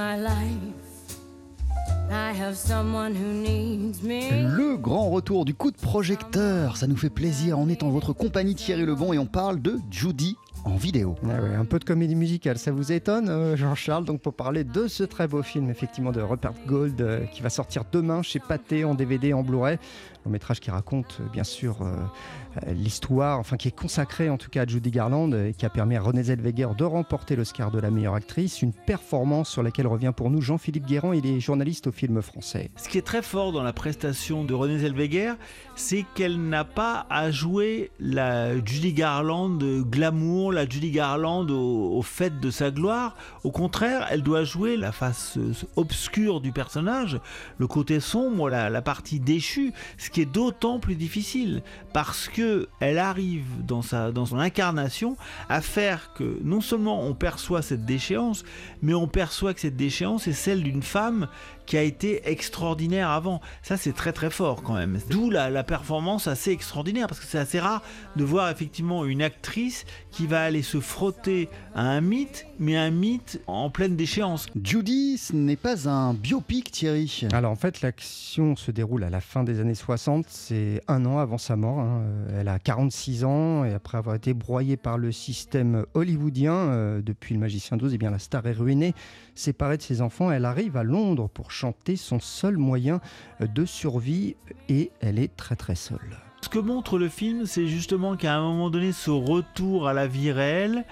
my. Le grand retour du coup de projecteur, ça nous fait plaisir. On est en votre compagnie Thierry Lebon et on parle de Judy en vidéo. Ah ouais, un peu de comédie musicale, ça vous étonne, euh, Jean-Charles Donc pour parler de ce très beau film, effectivement, de Rupert Gold, euh, qui va sortir demain chez Pathé en DVD, en Blu-ray. Long métrage qui raconte, euh, bien sûr, l'histoire, enfin qui est consacré en tout cas à Judy Garland et qui a permis à Renée Zellweger de remporter l'Oscar de la meilleure actrice. Une performance sur laquelle revient pour nous Jean-Philippe Guérand, il est journaliste au film français. Ce qui est très fort dans la prestation de Renée Zellweger, c'est qu'elle n'a pas à jouer la Judy Garland glamour, la Judy Garland au, au fait de sa gloire. Au contraire, elle doit jouer la face obscure du personnage, le côté sombre, la, partie déchue, ce qui est d'autant plus difficile parce que elle arrive dans son incarnation à faire que non seulement on perçoit cette déchéance, mais on perçoit que cette déchéance est celle d'une femme qui a été extraordinaire avant. Ça, c'est très très fort quand même. D'où la performance assez extraordinaire, parce que c'est assez rare de voir effectivement une actrice qui va aller se frotter à un mythe, mais un mythe en pleine déchéance. Judy, ce n'est pas un biopic Thierry. Alors en fait, l'action se déroule à la fin des années 60, c'est un an avant sa mort. hein. Elle a 46 ans et après avoir été broyée par le système hollywoodien euh, depuis Le Magicien d'Oz, eh bien la star est ruinée. Séparée de ses enfants, elle arrive à Londres pour chanter son seul moyen euh, de survie et elle est très très seule. Ce que montre le film, c'est justement qu'à un moment donné, ce retour à la vie réelle,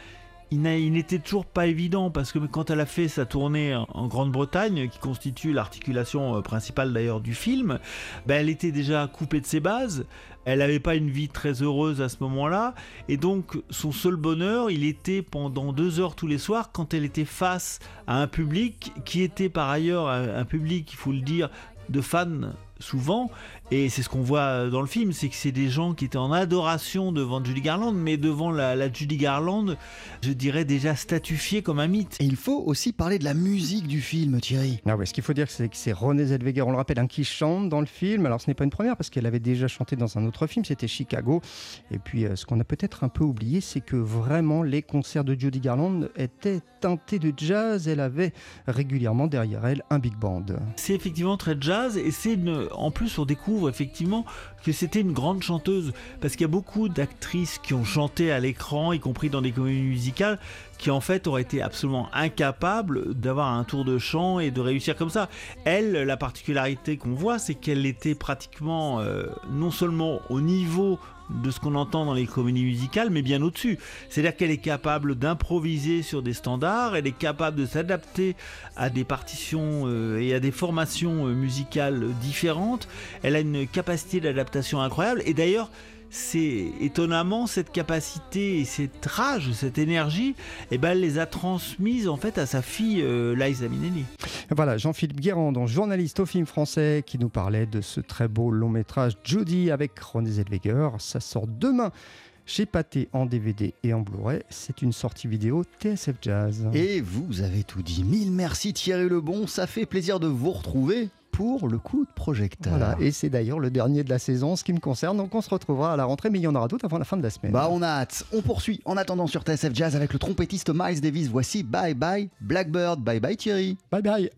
il n'était toujours pas évident parce que quand elle a fait sa tournée en- Grande-Bretagne, qui constitue l'articulation euh, principale d'ailleurs du film, ben elle était déjà coupée de ses bases. Elle n'avait pas une vie très heureuse à ce moment-là, et donc son seul bonheur, il était pendant deux heures tous les soirs quand elle était face à un public qui était par ailleurs un public, il faut le dire, de fans souvent, et c'est ce qu'on voit dans le film, c'est que c'est des gens qui étaient en adoration devant Judy Garland, mais devant la, la Judy Garland, je dirais déjà statufiée comme un mythe. Et il faut aussi parler de la musique du film Thierry. Ah ouais, ce qu'il faut dire, c'est que c'est Renée Zellweger, on le rappelle, hein, qui chante dans le film. Alors, ce n'est pas une première parce qu'elle avait déjà chanté dans un autre film, c'était Chicago. Et puis, euh, ce qu'on a peut-être un peu oublié, c'est que vraiment, les concerts de Judy Garland étaient teintés de jazz. Elle avait régulièrement derrière elle un big band. C'est effectivement très jazz et c'est une... en plus on découvre effectivement que c'était une grande chanteuse parce qu'il y a beaucoup d'actrices qui ont chanté à l'écran, y compris dans des comédies musicales, qui en fait auraient été absolument incapables d'avoir un tour de chant et de réussir comme ça. Elle, la particularité qu'on voit, c'est qu'elle était pratiquement euh, non seulement au niveau de ce qu'on entend dans les comédies musicales, mais bien au-dessus. C'est-à-dire qu'elle est capable d'improviser sur des standards, elle est capable de s'adapter à des partitions euh, et à des formations euh, musicales différentes. Elle a une capacité d'adaptation incroyable. Et d'ailleurs, c'est étonnamment cette capacité et cette rage, cette énergie, eh ben, elle les a transmises en fait à sa fille euh, Liza Minnelli. Voilà, Jean-Philippe Guérand, journaliste au film français, qui nous parlait de ce très beau long métrage Judy avec Renée Zellweger. Ça sort demain chez Pathé en DVD et en Blu-ray. C'est une sortie vidéo TSF Jazz. Et vous avez tout dit. Mille merci Thierry Lebon, ça fait plaisir de vous retrouver pour le coup de projecteur. Voilà, et c'est d'ailleurs le dernier de la saison, ce qui me concerne. Donc on se retrouvera à la rentrée, mais il y en aura d'autres avant la fin de la semaine. Bah on a hâte. On poursuit en attendant sur TSF Jazz avec le trompettiste Miles Davis. Voici Bye Bye Blackbird. Bye bye Thierry. Bye bye